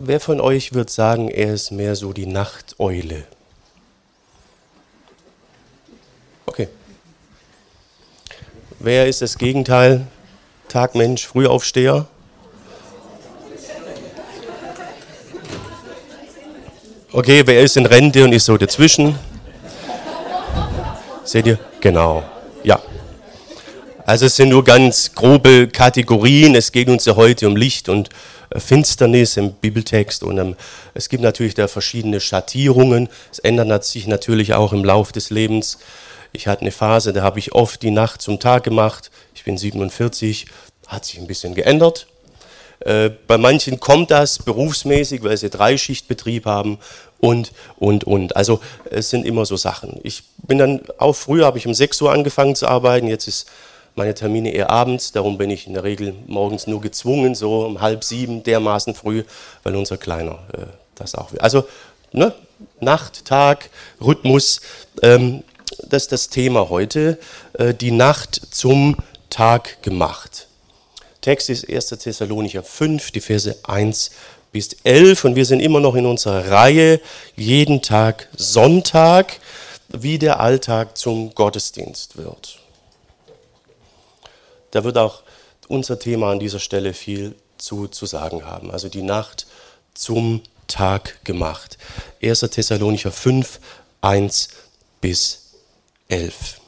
Wer von euch wird sagen, er ist mehr so die Nachteule? Okay. Wer ist das Gegenteil? Tagmensch, Frühaufsteher? Okay, wer ist in Rente und ist so dazwischen? Seht ihr? Genau. Ja. Also es sind nur ganz grobe Kategorien. Es geht uns ja heute um Licht und Finsternis im Bibeltext und ähm, es gibt natürlich da verschiedene Schattierungen. Es ändert sich natürlich auch im Lauf des Lebens. Ich hatte eine Phase, da habe ich oft die Nacht zum Tag gemacht. Ich bin 47, hat sich ein bisschen geändert. Äh, bei manchen kommt das berufsmäßig, weil sie Dreischichtbetrieb haben und, und, und. Also es sind immer so Sachen. Ich bin dann auch früher, habe ich um 6 Uhr angefangen zu arbeiten, jetzt ist meine Termine eher abends, darum bin ich in der Regel morgens nur gezwungen, so um halb sieben, dermaßen früh, weil unser Kleiner äh, das auch will. Also ne, Nacht, Tag, Rhythmus, ähm, das ist das Thema heute, äh, die Nacht zum Tag gemacht. Text ist 1. Thessalonicher 5, die Verse 1 bis 11 und wir sind immer noch in unserer Reihe, jeden Tag Sonntag, wie der Alltag zum Gottesdienst wird. Da wird auch unser Thema an dieser Stelle viel zu, zu sagen haben. Also die Nacht zum Tag gemacht. 1. Thessalonicher 5, 1 bis 11.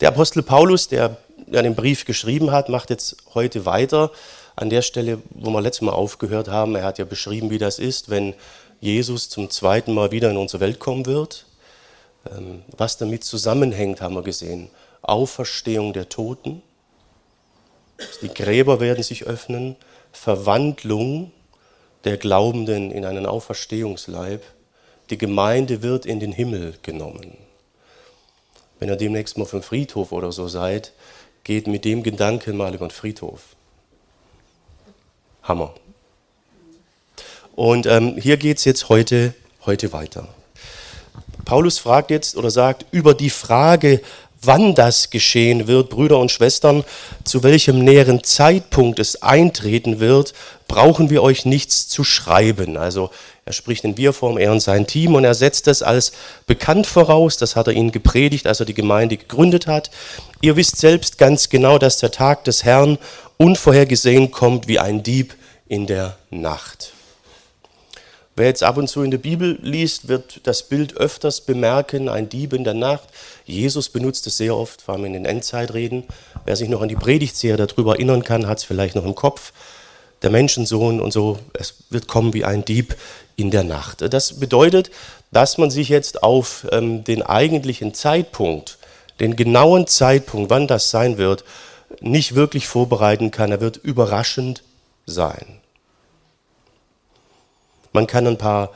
Der Apostel Paulus, der den Brief geschrieben hat, macht jetzt heute weiter an der Stelle, wo wir letztes Mal aufgehört haben. Er hat ja beschrieben, wie das ist, wenn Jesus zum zweiten Mal wieder in unsere Welt kommen wird. Ähm, was damit zusammenhängt, haben wir gesehen. Auferstehung der Toten, die Gräber werden sich öffnen, Verwandlung der Glaubenden in einen Auferstehungsleib, die Gemeinde wird in den Himmel genommen. Wenn ihr demnächst mal auf dem Friedhof oder so seid, geht mit dem Gedanken mal über den Friedhof. Hammer. Und ähm, hier geht es jetzt heute, heute weiter. Paulus fragt jetzt oder sagt über die Frage, wann das geschehen wird, Brüder und Schwestern, zu welchem näheren Zeitpunkt es eintreten wird, brauchen wir euch nichts zu schreiben. Also er spricht in Wir-Form, er und sein Team, und er setzt das als bekannt voraus. Das hat er ihnen gepredigt, als er die Gemeinde gegründet hat. Ihr wisst selbst ganz genau, dass der Tag des Herrn unvorhergesehen kommt wie ein Dieb in der Nacht. Wer jetzt ab und zu in der Bibel liest, wird das Bild öfters bemerken, ein Dieb in der Nacht. Jesus benutzt es sehr oft, vor allem in den Endzeitreden. Wer sich noch an die Predigtserie darüber erinnern kann, hat es vielleicht noch im Kopf. Der Menschensohn und so, es wird kommen wie ein Dieb in der Nacht. Das bedeutet, dass man sich jetzt auf ähm, den eigentlichen Zeitpunkt, den genauen Zeitpunkt, wann das sein wird, nicht wirklich vorbereiten kann. Er wird überraschend sein. Man kann ein paar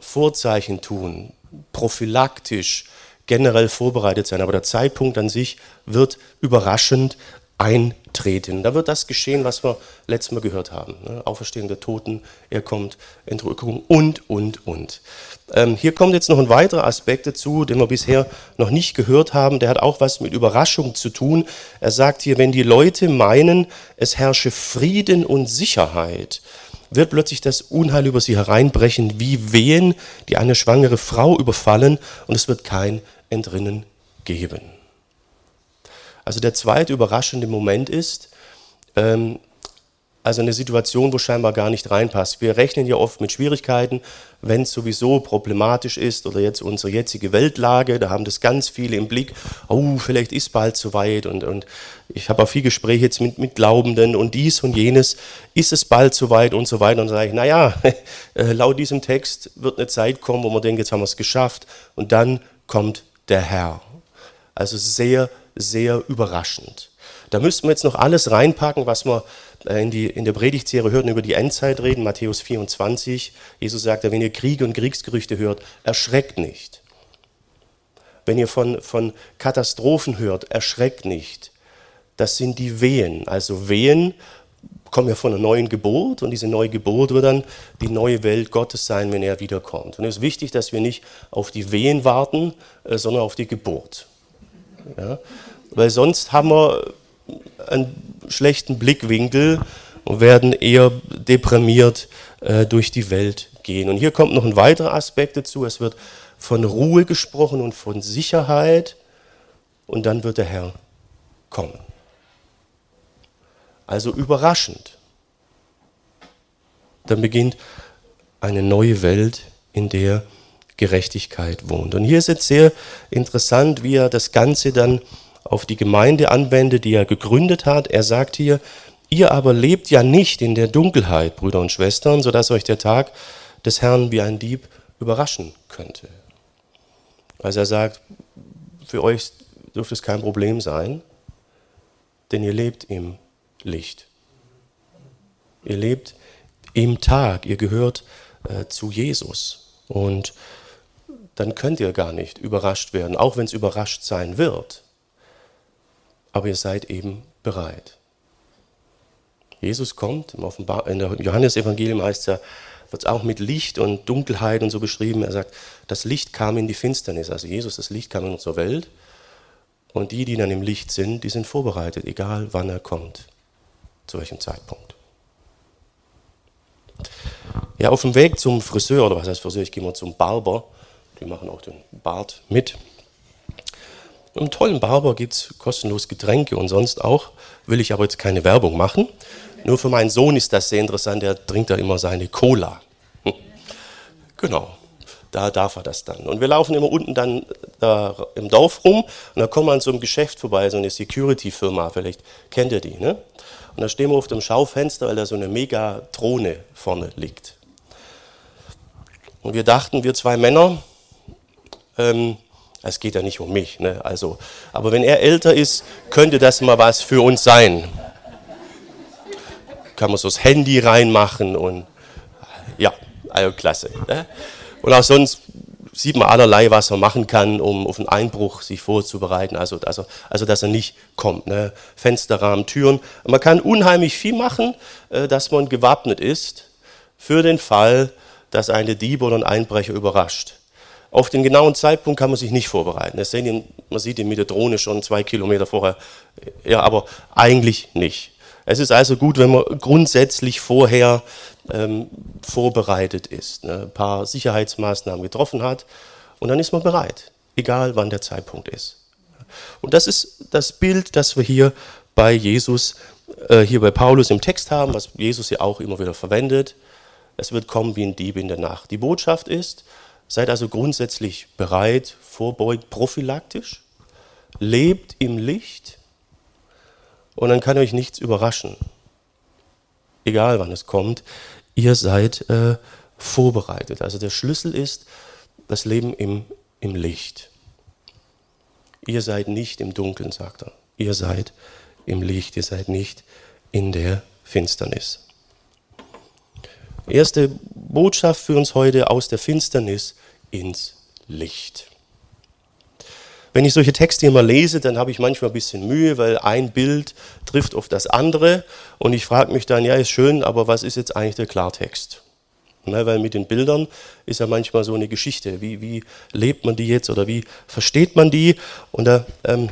Vorzeichen tun, prophylaktisch, generell vorbereitet sein, aber der Zeitpunkt an sich wird überraschend eintreten. Da wird das geschehen, was wir letztes Mal gehört haben. Ne? Auferstehung der Toten, er kommt, Entrückung und, und, und. Ähm, hier kommt jetzt noch ein weiterer Aspekt dazu, den wir bisher noch nicht gehört haben. Der hat auch was mit Überraschung zu tun. Er sagt hier, wenn die Leute meinen, es herrsche Frieden und Sicherheit, wird plötzlich das Unheil über sie hereinbrechen, wie Wehen, die eine schwangere Frau überfallen, und es wird kein Entrinnen geben. Also der zweite überraschende Moment ist, ähm, also eine Situation, wo scheinbar gar nicht reinpasst. Wir rechnen ja oft mit Schwierigkeiten, wenn es sowieso problematisch ist oder jetzt unsere jetzige Weltlage, da haben das ganz viele im Blick, oh, vielleicht ist bald zu weit und, und ich habe auch viel Gespräche jetzt mit, mit Glaubenden und dies und jenes, ist es bald zu weit und so weiter und dann sage ich, naja, äh, laut diesem Text wird eine Zeit kommen, wo man denkt, jetzt haben wir es geschafft und dann kommt der Herr. Also sehr, sehr überraschend. Da müssten wir jetzt noch alles reinpacken, was wir äh, in, die, in der Predigtserie hörten über die Endzeit reden, Matthäus 24. Jesus sagt, wenn ihr Kriege und Kriegsgerüchte hört, erschreckt nicht. Wenn ihr von, von Katastrophen hört, erschreckt nicht. Das sind die Wehen. Also Wehen kommen ja von einer neuen Geburt und diese neue Geburt wird dann die neue Welt Gottes sein, wenn er wiederkommt. Und es ist wichtig, dass wir nicht auf die Wehen warten, äh, sondern auf die Geburt. Ja? Weil sonst haben wir einen schlechten Blickwinkel und werden eher deprimiert äh, durch die Welt gehen. Und hier kommt noch ein weiterer Aspekt dazu. Es wird von Ruhe gesprochen und von Sicherheit und dann wird der Herr kommen. Also überraschend. Dann beginnt eine neue Welt, in der Gerechtigkeit wohnt. Und hier ist jetzt sehr interessant, wie er das Ganze dann auf die Gemeinde anwendet, die er gegründet hat. Er sagt hier, ihr aber lebt ja nicht in der Dunkelheit, Brüder und Schwestern, sodass euch der Tag des Herrn wie ein Dieb überraschen könnte. Also er sagt, für euch dürfte es kein Problem sein, denn ihr lebt im Licht. Ihr lebt im Tag, ihr gehört äh, zu Jesus. Und dann könnt ihr gar nicht überrascht werden, auch wenn es überrascht sein wird. Aber ihr seid eben bereit. Jesus kommt, im Offenbar in der Johannesevangelium heißt ja, wird es auch mit Licht und Dunkelheit und so beschrieben. Er sagt, das Licht kam in die Finsternis. Also Jesus, das Licht kam in unsere Welt. Und die, die dann im Licht sind, die sind vorbereitet, egal wann er kommt, zu welchem Zeitpunkt. Ja, auf dem Weg zum Friseur, oder was heißt Friseur, ich gehe mal zum Barber, die machen auch den Bart mit. Im tollen Barber gibt es kostenlos Getränke und sonst auch, will ich aber jetzt keine Werbung machen. Nur für meinen Sohn ist das sehr interessant, der trinkt da immer seine Cola. Hm. Genau, da darf er das dann. Und wir laufen immer unten dann da im Dorf rum und da kommen wir an so einem Geschäft vorbei, so eine Security-Firma, vielleicht kennt ihr die. Ne? Und da stehen wir auf dem Schaufenster, weil da so eine Megatrone vorne liegt. Und wir dachten, wir zwei Männer, ähm, es geht ja nicht um mich, ne? also, aber wenn er älter ist, könnte das mal was für uns sein kann man so das Handy reinmachen und ja, also klasse. Ne? Und auch sonst sieht man allerlei, was man machen kann, um auf einen Einbruch sich vorzubereiten, also, also, also dass er nicht kommt. Ne? Fensterrahmen, Türen. Man kann unheimlich viel machen, äh, dass man gewappnet ist für den Fall, dass eine Dieb oder ein Einbrecher überrascht. Auf den genauen Zeitpunkt kann man sich nicht vorbereiten. man sieht ihn mit der Drohne schon zwei Kilometer vorher. Ja, aber eigentlich nicht. Es ist also gut, wenn man grundsätzlich vorher ähm, vorbereitet ist, ne, ein paar Sicherheitsmaßnahmen getroffen hat und dann ist man bereit, egal wann der Zeitpunkt ist. Und das ist das Bild, das wir hier bei Jesus, äh, hier bei Paulus im Text haben, was Jesus ja auch immer wieder verwendet. Es wird kommen wie ein Dieb in der Nacht. Die Botschaft ist, seid also grundsätzlich bereit, vorbeugt prophylaktisch, lebt im Licht und dann kann euch nichts überraschen. Egal wann es kommt, ihr seid äh, vorbereitet. Also der Schlüssel ist das Leben im, im Licht. Ihr seid nicht im Dunkeln, sagt er. Ihr seid im Licht, ihr seid nicht in der Finsternis. Erste Botschaft für uns heute aus der Finsternis ins Licht. Wenn ich solche Texte immer lese, dann habe ich manchmal ein bisschen Mühe, weil ein Bild trifft auf das andere. Und ich frage mich dann, ja, ist schön, aber was ist jetzt eigentlich der Klartext? Ne, weil mit den Bildern ist ja manchmal so eine Geschichte. Wie, wie lebt man die jetzt oder wie versteht man die? Und da ähm,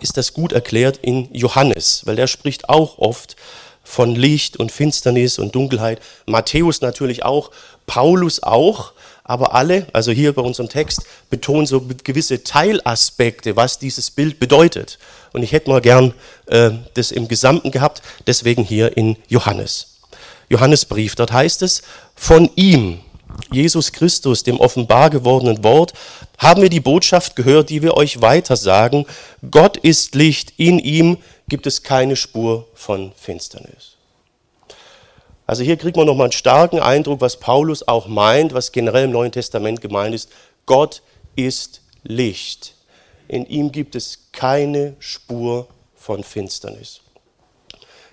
ist das gut erklärt in Johannes, weil der spricht auch oft von Licht und Finsternis und Dunkelheit. Matthäus natürlich auch, Paulus auch aber alle, also hier bei unserem Text, betonen so gewisse Teilaspekte, was dieses Bild bedeutet. Und ich hätte mal gern äh, das im Gesamten gehabt, deswegen hier in Johannes. Johannesbrief, dort heißt es, von ihm, Jesus Christus, dem offenbar gewordenen Wort, haben wir die Botschaft gehört, die wir euch weiter sagen. Gott ist Licht, in ihm gibt es keine Spur von Finsternis. Also hier kriegt man nochmal einen starken Eindruck, was Paulus auch meint, was generell im Neuen Testament gemeint ist. Gott ist Licht. In ihm gibt es keine Spur von Finsternis.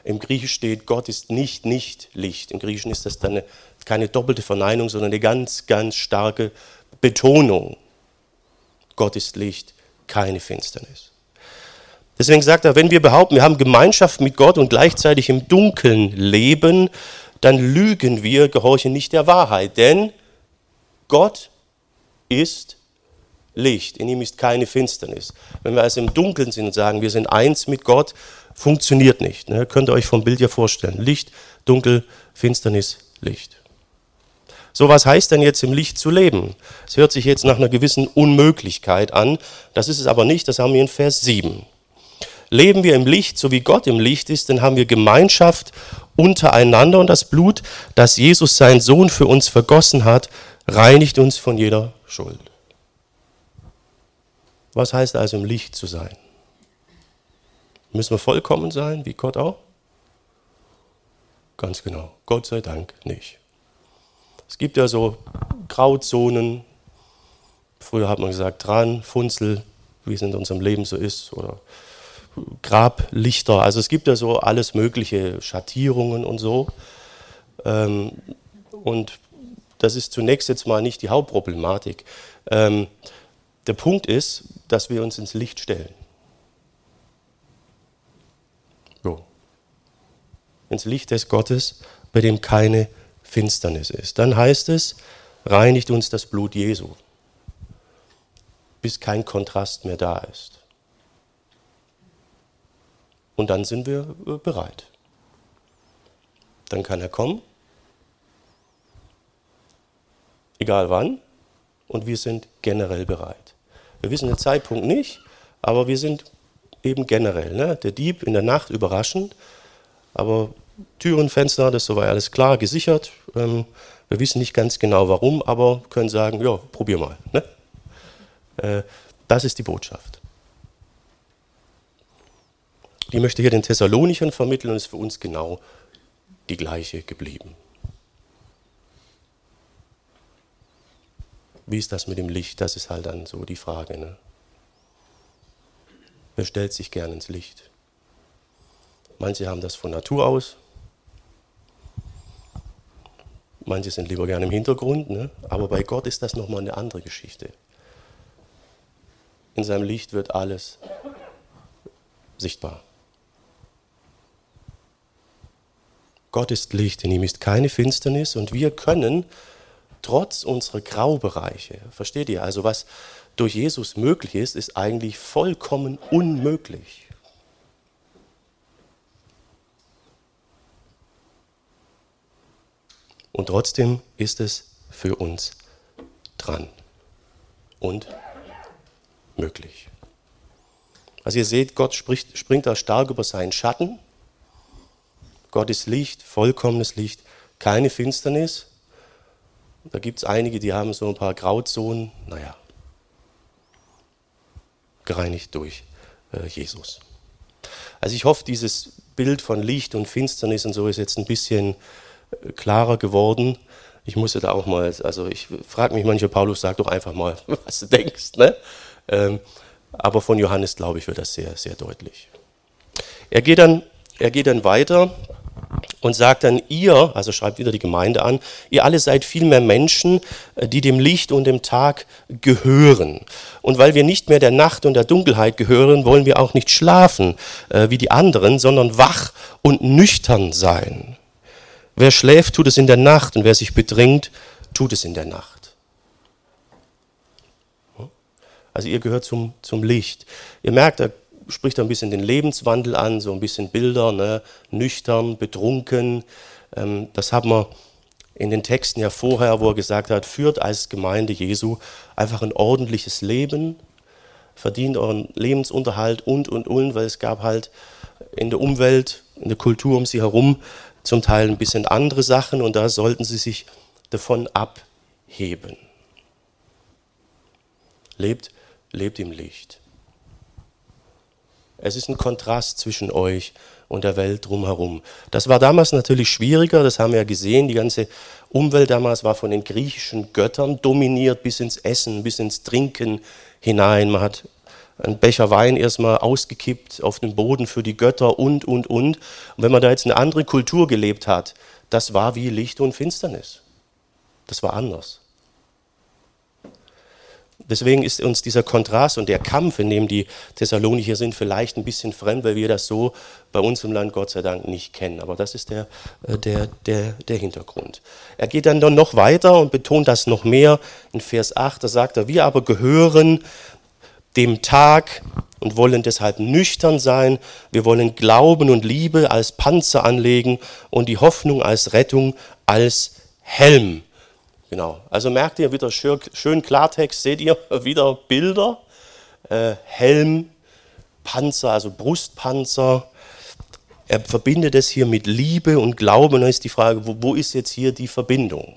Im Griechisch steht, Gott ist nicht nicht Licht. Im Griechischen ist das dann eine, keine doppelte Verneinung, sondern eine ganz, ganz starke Betonung. Gott ist Licht, keine Finsternis. Deswegen sagt er, wenn wir behaupten, wir haben Gemeinschaft mit Gott und gleichzeitig im Dunkeln leben, dann lügen wir, gehorchen nicht der Wahrheit. Denn Gott ist Licht, in ihm ist keine Finsternis. Wenn wir also im Dunkeln sind und sagen, wir sind eins mit Gott, funktioniert nicht. Ne? Könnt ihr euch vom Bild ja vorstellen. Licht, Dunkel, Finsternis, Licht. So was heißt denn jetzt im Licht zu leben? Es hört sich jetzt nach einer gewissen Unmöglichkeit an. Das ist es aber nicht, das haben wir in Vers 7. Leben wir im Licht, so wie Gott im Licht ist, dann haben wir Gemeinschaft untereinander und das Blut, das Jesus, sein Sohn, für uns vergossen hat, reinigt uns von jeder Schuld. Was heißt also im Licht zu sein? Müssen wir vollkommen sein, wie Gott auch? Ganz genau. Gott sei Dank nicht. Es gibt ja so Grauzonen. Früher hat man gesagt, dran, Funzel, wie es in unserem Leben so ist, oder Grablichter. Also es gibt ja so alles mögliche Schattierungen und so. Ähm, und das ist zunächst jetzt mal nicht die Hauptproblematik. Ähm, der Punkt ist, dass wir uns ins Licht stellen. So. Ins Licht des Gottes, bei dem keine Finsternis ist. Dann heißt es, reinigt uns das Blut Jesu, bis kein Kontrast mehr da ist. Und dann sind wir äh, bereit. Dann kann er kommen, egal wann, und wir sind generell bereit. Wir wissen den Zeitpunkt nicht, aber wir sind eben generell. Ne? Der Dieb in der Nacht überraschend, aber Türen, Fenster, das soweit alles klar, gesichert. Ähm, wir wissen nicht ganz genau warum, aber können sagen, ja, probier mal. Ne? Äh, das ist die Botschaft. Die möchte hier den Thessalonichern vermitteln und ist für uns genau die gleiche geblieben. Wie ist das mit dem Licht? Das ist halt dann so die Frage. Ne? Wer stellt sich gern ins Licht? Manche haben das von Natur aus. Manche sind lieber gern im Hintergrund. Ne? Aber bei Gott ist das nochmal eine andere Geschichte. In seinem Licht wird alles sichtbar. Gott ist Licht, in ihm ist keine Finsternis und wir können trotz unserer Graubereiche, versteht ihr, also was durch Jesus möglich ist, ist eigentlich vollkommen unmöglich. Und trotzdem ist es für uns dran und möglich. Also ihr seht, Gott spricht, springt da stark über seinen Schatten Gott ist Licht, vollkommenes Licht, keine Finsternis. Da gibt es einige, die haben so ein paar Grauzonen, naja, gereinigt durch äh, Jesus. Also ich hoffe, dieses Bild von Licht und Finsternis und so ist jetzt ein bisschen äh, klarer geworden. Ich musste da auch mal, also ich frage mich manchmal, Paulus, sag doch einfach mal, was du denkst. Ne? Ähm, aber von Johannes, glaube ich, wird das sehr, sehr deutlich. Er geht dann, er geht dann weiter und sagt dann, ihr, also schreibt wieder die Gemeinde an, ihr alle seid vielmehr Menschen, äh, die dem Licht und dem Tag gehören. Und weil wir nicht mehr der Nacht und der Dunkelheit gehören, wollen wir auch nicht schlafen äh, wie die anderen, sondern wach und nüchtern sein. Wer schläft, tut es in der Nacht und wer sich bedringt, tut es in der Nacht. Also ihr gehört zum, zum Licht. Ihr merkt, da spricht ein bisschen den Lebenswandel an, so ein bisschen Bilder, ne? nüchtern, betrunken. Ähm, das haben wir in den Texten ja vorher, wo er gesagt hat, führt als Gemeinde Jesu einfach ein ordentliches Leben, verdient euren Lebensunterhalt und, und, und, weil es gab halt in der Umwelt, in der Kultur um sie herum zum Teil ein bisschen andere Sachen und da sollten sie sich davon abheben. Lebt, lebt im Licht. Es ist ein Kontrast zwischen euch und der Welt drumherum. Das war damals natürlich schwieriger, das haben wir ja gesehen. Die ganze Umwelt damals war von den griechischen Göttern dominiert bis ins Essen, bis ins Trinken hinein. Man hat einen Becher Wein erstmal ausgekippt auf den Boden für die Götter und, und, und. Und wenn man da jetzt eine andere Kultur gelebt hat, das war wie Licht und Finsternis. Das war anders. Deswegen ist uns dieser Kontrast und der Kampf, in dem die Thessalonicher sind, vielleicht ein bisschen fremd, weil wir das so bei uns im Land Gott sei Dank nicht kennen. Aber das ist der, äh, der, der, der Hintergrund. Er geht dann noch weiter und betont das noch mehr. In Vers 8, da sagt er, wir aber gehören dem Tag und wollen deshalb nüchtern sein. Wir wollen Glauben und Liebe als Panzer anlegen und die Hoffnung als Rettung als Helm. Genau. Also merkt ihr wieder schön, Klartext, seht ihr wieder Bilder. Äh, Helm, Panzer, also Brustpanzer. Er verbindet es hier mit Liebe und Glauben. Und dann ist die Frage, wo, wo ist jetzt hier die Verbindung?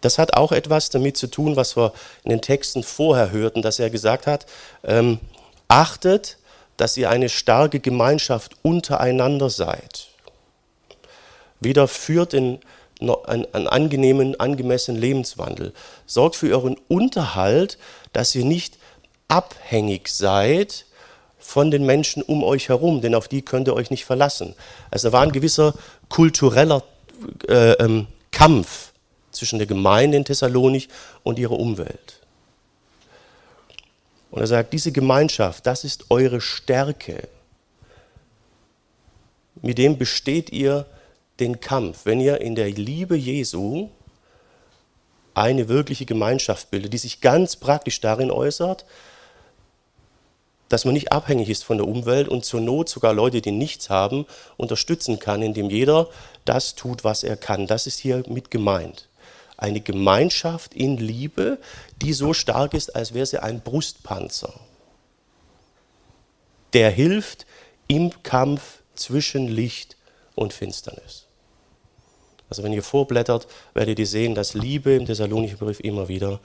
Das hat auch etwas damit zu tun, was wir in den Texten vorher hörten, dass er gesagt hat, ähm, achtet, dass ihr eine starke Gemeinschaft untereinander seid. Wieder führt in einen, einen angenehmen, angemessenen Lebenswandel. Sorgt für euren Unterhalt, dass ihr nicht abhängig seid von den Menschen um euch herum, denn auf die könnt ihr euch nicht verlassen. Also da war ein gewisser kultureller äh, ähm, Kampf zwischen der Gemeinde in Thessalonich und ihrer Umwelt. Und er sagt, diese Gemeinschaft, das ist eure Stärke. Mit dem besteht ihr den Kampf. Wenn ihr in der Liebe Jesu eine wirkliche Gemeinschaft bildet, die sich ganz praktisch darin äußert, dass man nicht abhängig ist von der Umwelt und zur Not sogar Leute, die nichts haben, unterstützen kann, indem jeder das tut, was er kann. Das ist hier mit gemeint eine Gemeinschaft in Liebe, die so stark ist, als wäre sie ein Brustpanzer. Der hilft im Kampf zwischen Licht und Finsternis. Also wenn ihr vorblättert, werdet ihr sehen, dass Liebe im Thessalonischen Brief immer wieder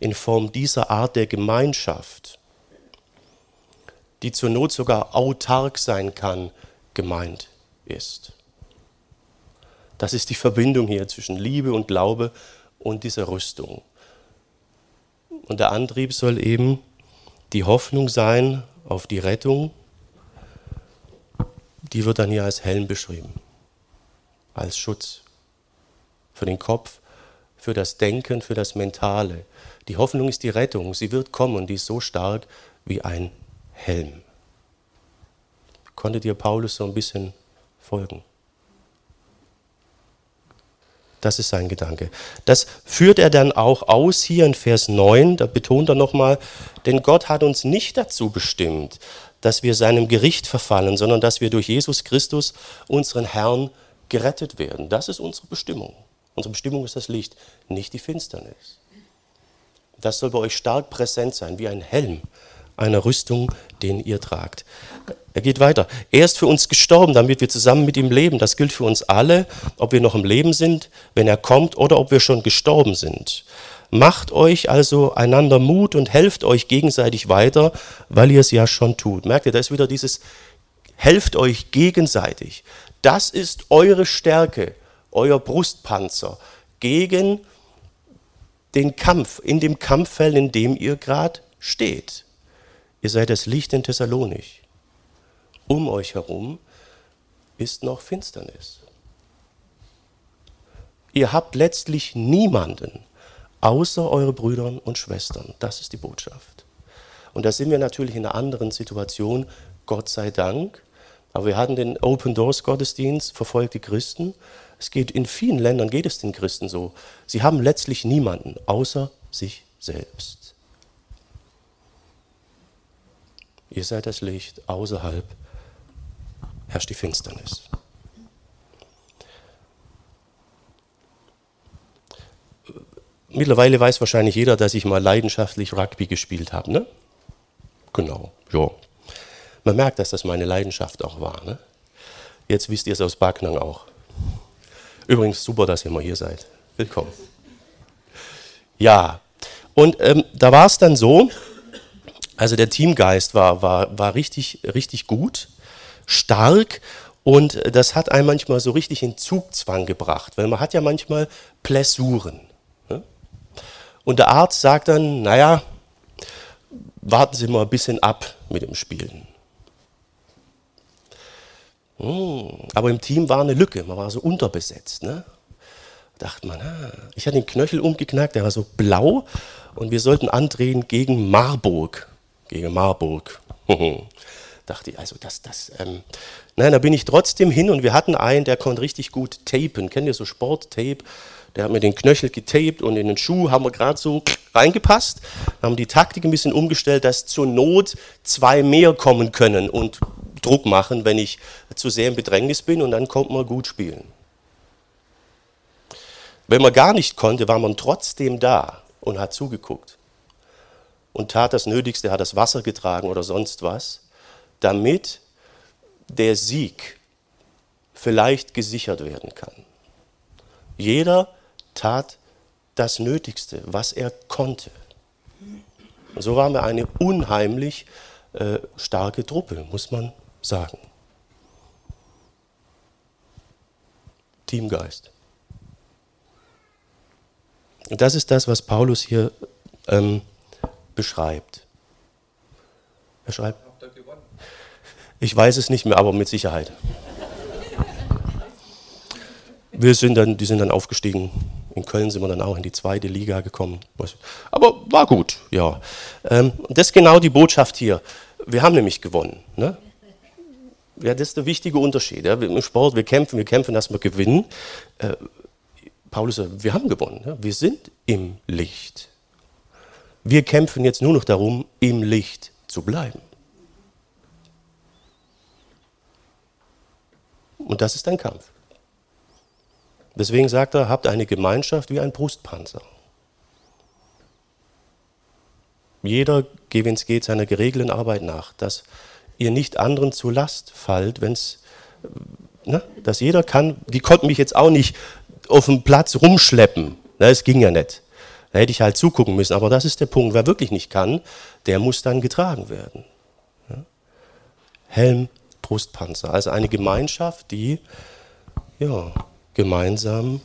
in Form dieser Art der Gemeinschaft, die zur Not sogar autark sein kann, gemeint ist. Das ist die Verbindung hier zwischen Liebe und Glaube und dieser Rüstung. Und der Antrieb soll eben die Hoffnung sein auf die Rettung. Die wird dann hier als Helm beschrieben, als Schutz für den Kopf, für das Denken, für das Mentale. Die Hoffnung ist die Rettung. Sie wird kommen und die ist so stark wie ein Helm. Konntet ihr Paulus so ein bisschen folgen? Das ist sein Gedanke. Das führt er dann auch aus hier in Vers 9, da betont er nochmal, denn Gott hat uns nicht dazu bestimmt, dass wir seinem Gericht verfallen, sondern dass wir durch Jesus Christus, unseren Herrn, gerettet werden. Das ist unsere Bestimmung. Unsere Bestimmung ist das Licht, nicht die Finsternis. Das soll bei euch stark präsent sein, wie ein Helm einer Rüstung, den ihr tragt. Er geht weiter. Er ist für uns gestorben, damit wir zusammen mit ihm leben. Das gilt für uns alle, ob wir noch im Leben sind, wenn er kommt, oder ob wir schon gestorben sind. Macht euch also einander Mut und helft euch gegenseitig weiter, weil ihr es ja schon tut. Merkt ihr, da ist wieder dieses, helft euch gegenseitig. Das ist eure Stärke, euer Brustpanzer gegen den Kampf, in dem Kampffeld, in dem ihr gerade steht. Ihr seid das Licht in Thessalonich. Um euch herum ist noch Finsternis. Ihr habt letztlich niemanden außer eure Brüder und Schwestern. Das ist die Botschaft. Und da sind wir natürlich in einer anderen Situation, Gott sei Dank. Aber wir hatten den Open Doors Gottesdienst, verfolgte Christen. Es geht in vielen Ländern geht es den Christen so. Sie haben letztlich niemanden außer sich selbst. Ihr seid das Licht, außerhalb herrscht die Finsternis. Mittlerweile weiß wahrscheinlich jeder, dass ich mal leidenschaftlich Rugby gespielt habe, ne? Genau, ja. Man merkt, dass das meine Leidenschaft auch war, ne? Jetzt wisst ihr es aus Backnang auch. Übrigens super, dass ihr mal hier seid. Willkommen. Ja, und ähm, da war es dann so, also der Teamgeist war, war, war richtig, richtig gut, stark und das hat einen manchmal so richtig in Zugzwang gebracht, weil man hat ja manchmal Pläsuren. Und der Arzt sagt dann, naja, warten Sie mal ein bisschen ab mit dem Spielen. Hm, aber im Team war eine Lücke, man war so unterbesetzt. Ne? dachte man, ah, ich hatte den Knöchel umgeknackt, der war so blau und wir sollten andrehen gegen Marburg gegen Marburg. Dachte ich, also das, das, ähm, nein, da bin ich trotzdem hin und wir hatten einen, der konnte richtig gut tapen. Kennt ihr so Sporttape? Der hat mir den Knöchel getaped und in den Schuh haben wir gerade so reingepasst, haben die Taktik ein bisschen umgestellt, dass zur Not zwei mehr kommen können und Druck machen, wenn ich zu sehr im Bedrängnis bin und dann kommt man gut spielen. Wenn man gar nicht konnte, war man trotzdem da und hat zugeguckt und tat das Nötigste, hat das Wasser getragen oder sonst was, damit der Sieg vielleicht gesichert werden kann. Jeder tat das Nötigste, was er konnte. Und so waren wir eine unheimlich äh, starke Truppe, muss man sagen. Teamgeist. Und das ist das, was Paulus hier ähm, beschreibt. Er schreibt, ich weiß es nicht mehr, aber mit Sicherheit. Wir sind dann, die sind dann aufgestiegen. In Köln sind wir dann auch in die zweite Liga gekommen. Aber war gut, ja. Ähm, das ist genau die Botschaft hier. Wir haben nämlich gewonnen. Ne? Ja, das ist der wichtige Unterschied. Ja. Im Sport, wir kämpfen, wir kämpfen, dass wir gewinnen. Äh, Paulus sagt, wir haben gewonnen. Ja. Wir sind im Licht. Wir kämpfen jetzt nur noch darum, im Licht zu bleiben. Und das ist ein Kampf. Deswegen sagt er, habt eine Gemeinschaft wie ein Brustpanzer. Jeder, wenn es geht, seiner geregelten Arbeit nach, dass ihr nicht anderen zur Last fallt, wenn es, ne, dass jeder kann, die konnten mich jetzt auch nicht auf dem Platz rumschleppen, ne, es ging ja nicht. Da hätte ich halt zugucken müssen, aber das ist der Punkt, wer wirklich nicht kann, der muss dann getragen werden. Helm, Brustpanzer, also eine Gemeinschaft, die ja, gemeinsam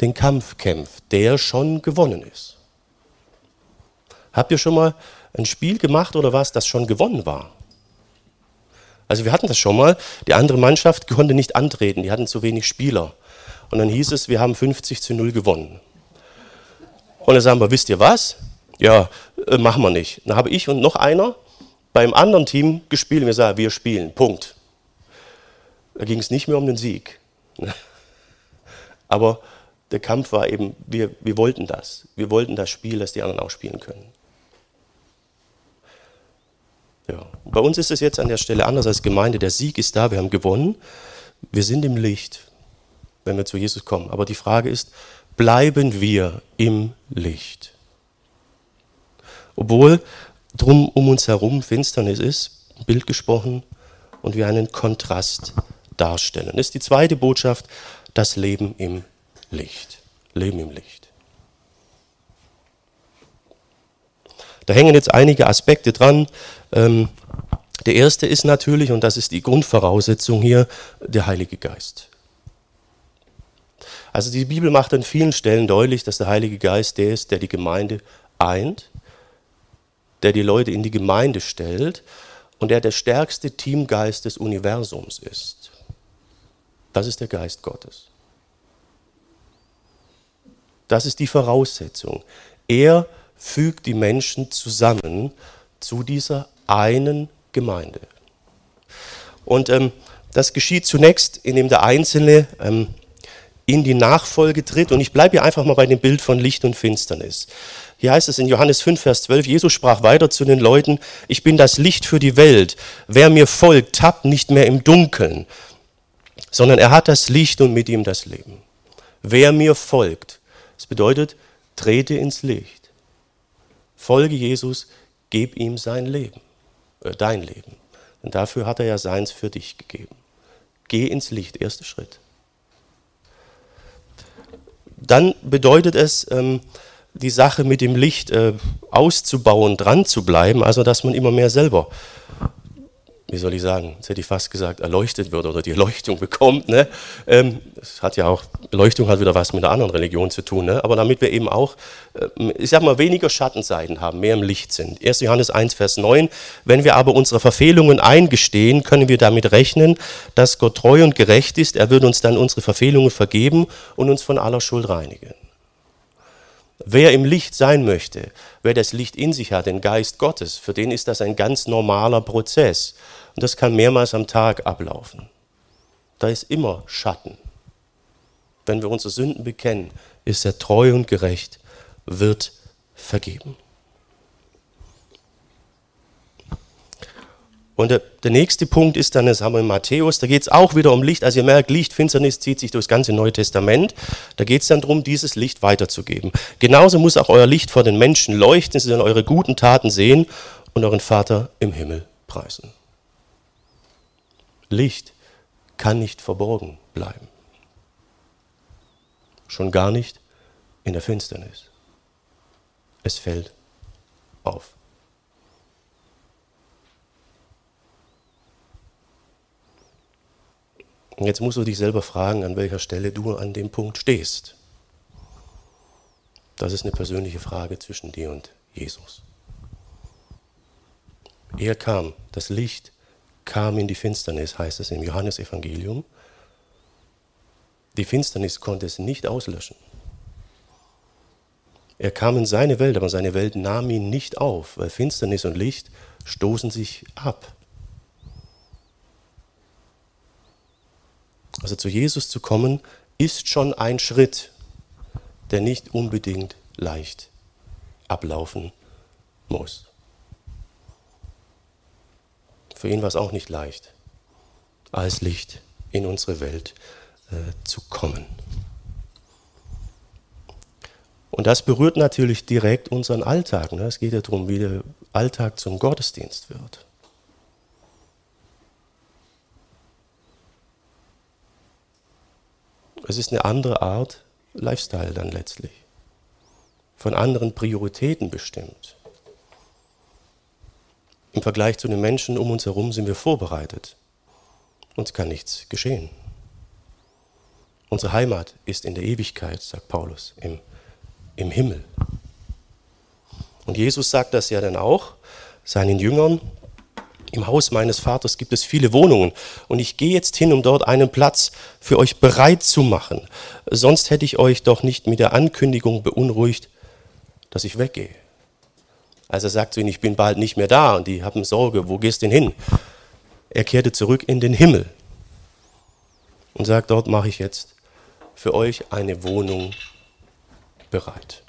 den Kampf kämpft, der schon gewonnen ist. Habt ihr schon mal ein Spiel gemacht oder was, das schon gewonnen war? Also wir hatten das schon mal, die andere Mannschaft konnte nicht antreten, die hatten zu wenig Spieler. Und dann hieß es, wir haben 50 zu 0 gewonnen. Und dann sagen wir, wisst ihr was? Ja, äh, machen wir nicht. Dann habe ich und noch einer beim anderen Team gespielt und wir sagen, wir spielen, Punkt. Da ging es nicht mehr um den Sieg. Aber der Kampf war eben, wir, wir wollten das. Wir wollten das Spiel, das die anderen auch spielen können. Ja. Bei uns ist es jetzt an der Stelle anders als Gemeinde. Der Sieg ist da, wir haben gewonnen. Wir sind im Licht, wenn wir zu Jesus kommen. Aber die Frage ist, bleiben wir im Licht? Obwohl drum um uns herum Finsternis ist, Bild gesprochen, und wir einen Kontrast darstellen. Das ist die zweite Botschaft, das Leben im Licht. Leben im Licht. Da hängen jetzt einige Aspekte dran. Ähm, der erste ist natürlich, und das ist die Grundvoraussetzung hier, der Heilige Geist. Also die Bibel macht an vielen Stellen deutlich, dass der Heilige Geist der ist, der die Gemeinde eint, der die Leute in die Gemeinde stellt und der der stärkste Teamgeist des Universums ist. Das ist der Geist Gottes. Das ist die Voraussetzung. Er fügt die Menschen zusammen zu dieser einen Gemeinde. Und ähm, das geschieht zunächst, indem der Einzelne ähm, in die Nachfolge tritt. Und ich bleibe hier einfach mal bei dem Bild von Licht und Finsternis. Hier heißt es in Johannes 5, Vers 12, Jesus sprach weiter zu den Leuten, ich bin das Licht für die Welt. Wer mir folgt, tappt nicht mehr im Dunkeln, sondern er hat das Licht und mit ihm das Leben. Wer mir folgt, das bedeutet, trete ins Licht. Folge Jesus, gib ihm sein Leben, äh, dein Leben. Und dafür hat er ja seins für dich gegeben. Geh ins Licht, erster Schritt dann bedeutet es, ähm, die Sache mit dem Licht äh, auszubauen, dran zu bleiben, also dass man immer mehr selber wie soll ich sagen, jetzt hätte ich fast gesagt, erleuchtet wird oder die Erleuchtung bekommt. Ne? Ähm, das hat ja auch, Erleuchtung hat wieder was mit einer anderen Religion zu tun, ne? aber damit wir eben auch, äh, ich sag mal, weniger Schattenseiten haben, mehr im Licht sind. 1. Johannes 1, Vers 9, wenn wir aber unsere Verfehlungen eingestehen, können wir damit rechnen, dass Gott treu und gerecht ist, er wird uns dann unsere Verfehlungen vergeben und uns von aller Schuld reinigen. Wer im Licht sein möchte, wer das Licht in sich hat, den Geist Gottes, für den ist das ein ganz normaler Prozess. Und das kann mehrmals am Tag ablaufen. Da ist immer Schatten. Wenn wir unsere Sünden bekennen, ist er treu und gerecht wird vergeben. Und der, der, nächste Punkt ist dann, das haben wir in Matthäus, da geht es auch wieder um Licht. Also ihr merkt, Licht, Finsternis zieht sich durch das ganze Neue Testament. Da geht es dann darum, dieses Licht weiterzugeben. Genauso muss auch euer Licht vor den Menschen leuchten, sie sollen eure guten Taten sehen und euren Vater im Himmel preisen. Licht kann nicht verborgen bleiben. Schon gar nicht in der Finsternis. Es fällt auf. Und jetzt musst du dich selber fragen, an welcher Stelle du an dem Punkt stehst. Das ist eine persönliche Frage zwischen dir und Jesus. Er kam, das Licht kam in die Finsternis, heißt es im Johannesevangelium. Die Finsternis konnte es nicht auslöschen. Er kam in seine Welt, aber seine Welt nahm ihn nicht auf, weil Finsternis und Licht stoßen sich ab. Also zu Jesus zu kommen, ist schon ein Schritt, der nicht unbedingt leicht ablaufen muss. Für ihn war es auch nicht leicht, als Licht in unsere Welt äh, zu kommen. Und das berührt natürlich direkt unseren Alltag. Ne? Es geht ja darum, wie der Alltag zum Gottesdienst wird. Es ist eine andere Art Lifestyle dann letztlich. Von anderen Prioritäten bestimmt. Im Vergleich zu den Menschen um uns herum sind wir vorbereitet. Uns kann nichts geschehen. Unsere Heimat ist in der Ewigkeit, sagt Paulus, im, im Himmel. Und Jesus sagt das ja dann auch seinen Jüngern, im Haus meines Vaters gibt es viele Wohnungen und ich gehe jetzt hin, um dort einen Platz für euch bereit zu machen. Sonst hätte ich euch doch nicht mit der Ankündigung beunruhigt, dass ich weggehe. Also er sagt zu ihnen, ich bin bald nicht mehr da und die haben Sorge, wo gehst du denn hin? Er kehrte zurück in den Himmel und sagt, dort mache ich jetzt für euch eine Wohnung bereit.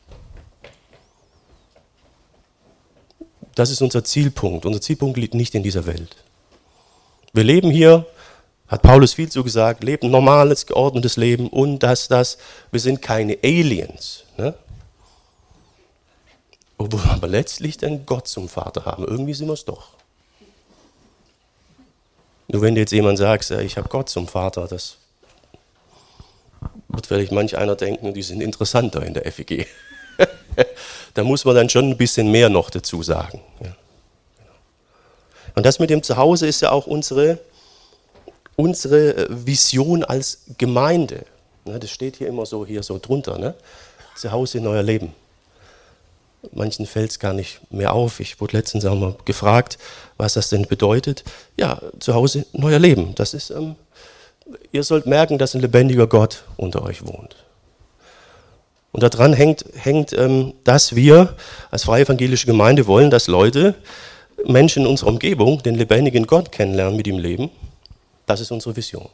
Das ist unser Zielpunkt. Unser Zielpunkt liegt nicht in dieser Welt. Wir leben hier, hat Paulus viel zu gesagt, leben normales, geordnetes Leben und das, das. Wir sind keine Aliens. Ne? Obwohl wir aber letztlich dann Gott zum Vater haben. Irgendwie sind wir es doch. Nur wenn du jetzt jemand sagst, ich habe Gott zum Vater, das wird vielleicht manch einer denken, die sind interessanter in der FEG. da muss man dann schon ein bisschen mehr noch dazu sagen. Ja. Und das mit dem Zuhause ist ja auch unsere, unsere äh, Vision als Gemeinde. Das steht hier immer so hier so drunter. Ne? Zuhause in euer Leben. Manchen fällt es gar nicht mehr auf. Ich wurde letztens auch mal gefragt, was das denn bedeutet. Ja, Zuhause neuer Leben. Das ist, ähm, ihr sollt merken, dass ein lebendiger Gott unter euch wohnt. Und daran hängt, hängt ähm, dass wir als freie evangelische Gemeinde wollen, dass Leute, Menschen in unserer Umgebung, den lebendigen Gott kennenlernen mit ihm leben. Das ist unsere Vision.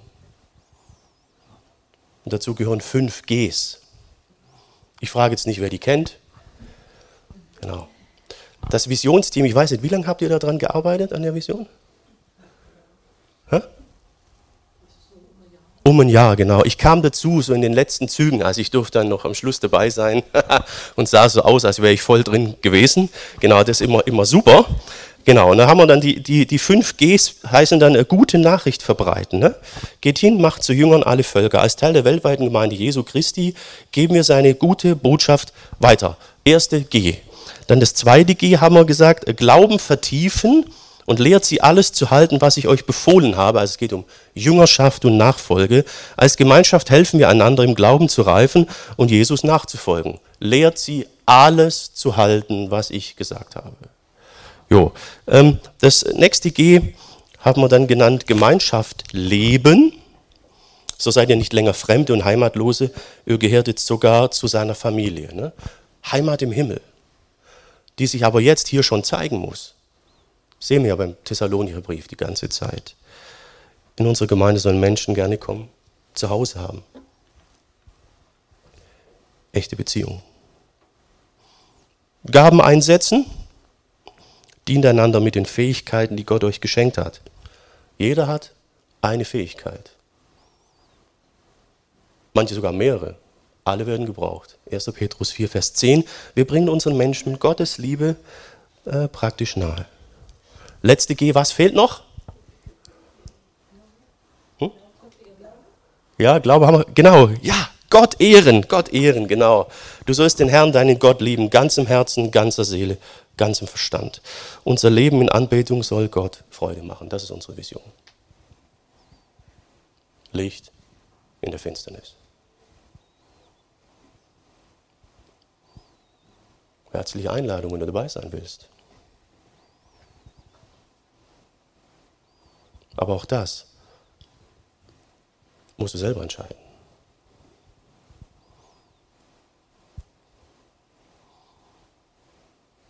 Und dazu gehören fünf Gs. Ich frage jetzt nicht, wer die kennt. Genau. Das Visionsteam, ich weiß nicht, wie lange habt ihr daran gearbeitet, an der Vision? Hä? Um ein Jahr, genau. Ich kam dazu, so in den letzten Zügen, also ich durfte dann noch am Schluss dabei sein und sah so aus, als wäre ich voll drin gewesen. Genau, das ist immer, immer super. Genau, und dann haben wir dann die, die, die fünf Gs, heißen dann eine gute Nachricht verbreiten. Ne? Geht hin, macht zu Jüngern alle Völker. Als Teil der weltweiten Gemeinde Jesu Christi geben wir seine gute Botschaft weiter. Erste G. Dann das zweite G haben wir gesagt, Glauben vertiefen und lehrt sie alles zu halten, was ich euch befohlen habe. Also es geht um Jüngerschaft und Nachfolge. Als Gemeinschaft helfen wir einander im Glauben zu reifen und Jesus nachzufolgen. Lehrt sie alles zu halten, was ich gesagt habe. Jo, ähm, das nächste G haben wir dann genannt Gemeinschaft leben. So seid ihr nicht länger Fremde und Heimatlose, ihr gehört jetzt sogar zu seiner Familie. Ne? Heimat im Himmel, die sich aber jetzt hier schon zeigen muss. Sehen wir ja beim Thessalonicher Brief die ganze Zeit. In unsere Gemeinde sollen Menschen gerne kommen, zu Hause haben. Echte Beziehung. Gaben einsetzen, dient einander mit den Fähigkeiten, die Gott euch geschenkt hat. Jeder hat eine Fähigkeit. Manche sogar mehrere. Alle werden gebraucht. 1. Petrus 4, Vers 10. Wir bringen unseren Menschen Gottes Liebe äh, praktisch nahe. Letzte G, was fehlt noch? Hm? Ja, Glaube haben wir, genau, ja, Gott ehren, Gott ehren, genau. Du sollst den Herrn, deinen Gott lieben, ganzem Herzen, ganzer Seele, ganzem Verstand. Unser Leben in Anbetung soll Gott Freude machen. Das ist unsere Vision. Licht in der Finsternis. Herzliche Einladung, wenn du dabei sein willst. Aber auch das musst du selber entscheiden.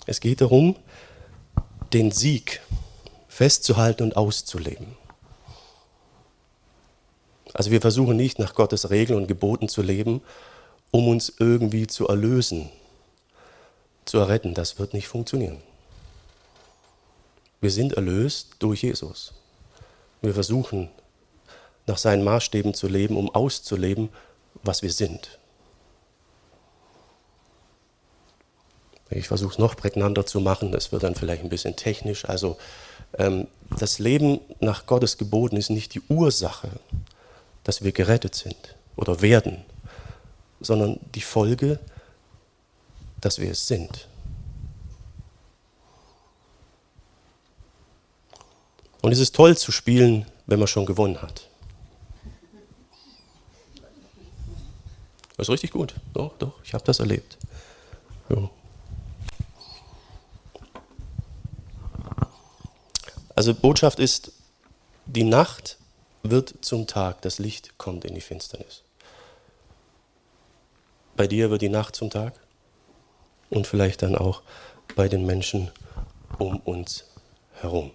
Es geht darum, den Sieg festzuhalten und auszuleben. Also wir versuchen nicht nach Gottes Regeln und Geboten zu leben, um uns irgendwie zu erlösen, zu erretten. Das wird nicht funktionieren. Wir sind erlöst durch Jesus. Wir versuchen nach seinen Maßstäben zu leben, um auszuleben, was wir sind. Ich versuche es noch prägnanter zu machen, das wird dann vielleicht ein bisschen technisch. Also ähm, das Leben nach Gottes Geboten ist nicht die Ursache, dass wir gerettet sind oder werden, sondern die Folge, dass wir es sind. Und es ist toll zu spielen, wenn man schon gewonnen hat. Das ist richtig gut. Doch, doch, ich habe das erlebt. Ja. Also Botschaft ist, die Nacht wird zum Tag, das Licht kommt in die Finsternis. Bei dir wird die Nacht zum Tag und vielleicht dann auch bei den Menschen um uns herum.